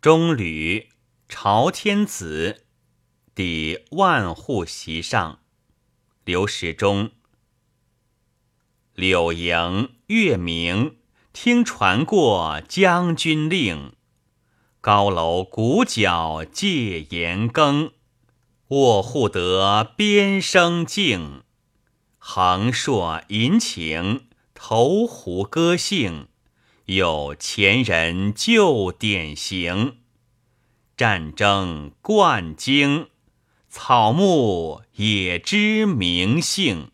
中吕朝天子，抵万户席上。刘时中，柳营月明，听传过将军令。高楼鼓角借严更，卧户得边声静。横槊吟情，投壶歌兴。有钱人就典型，战争冠经，草木也知名姓。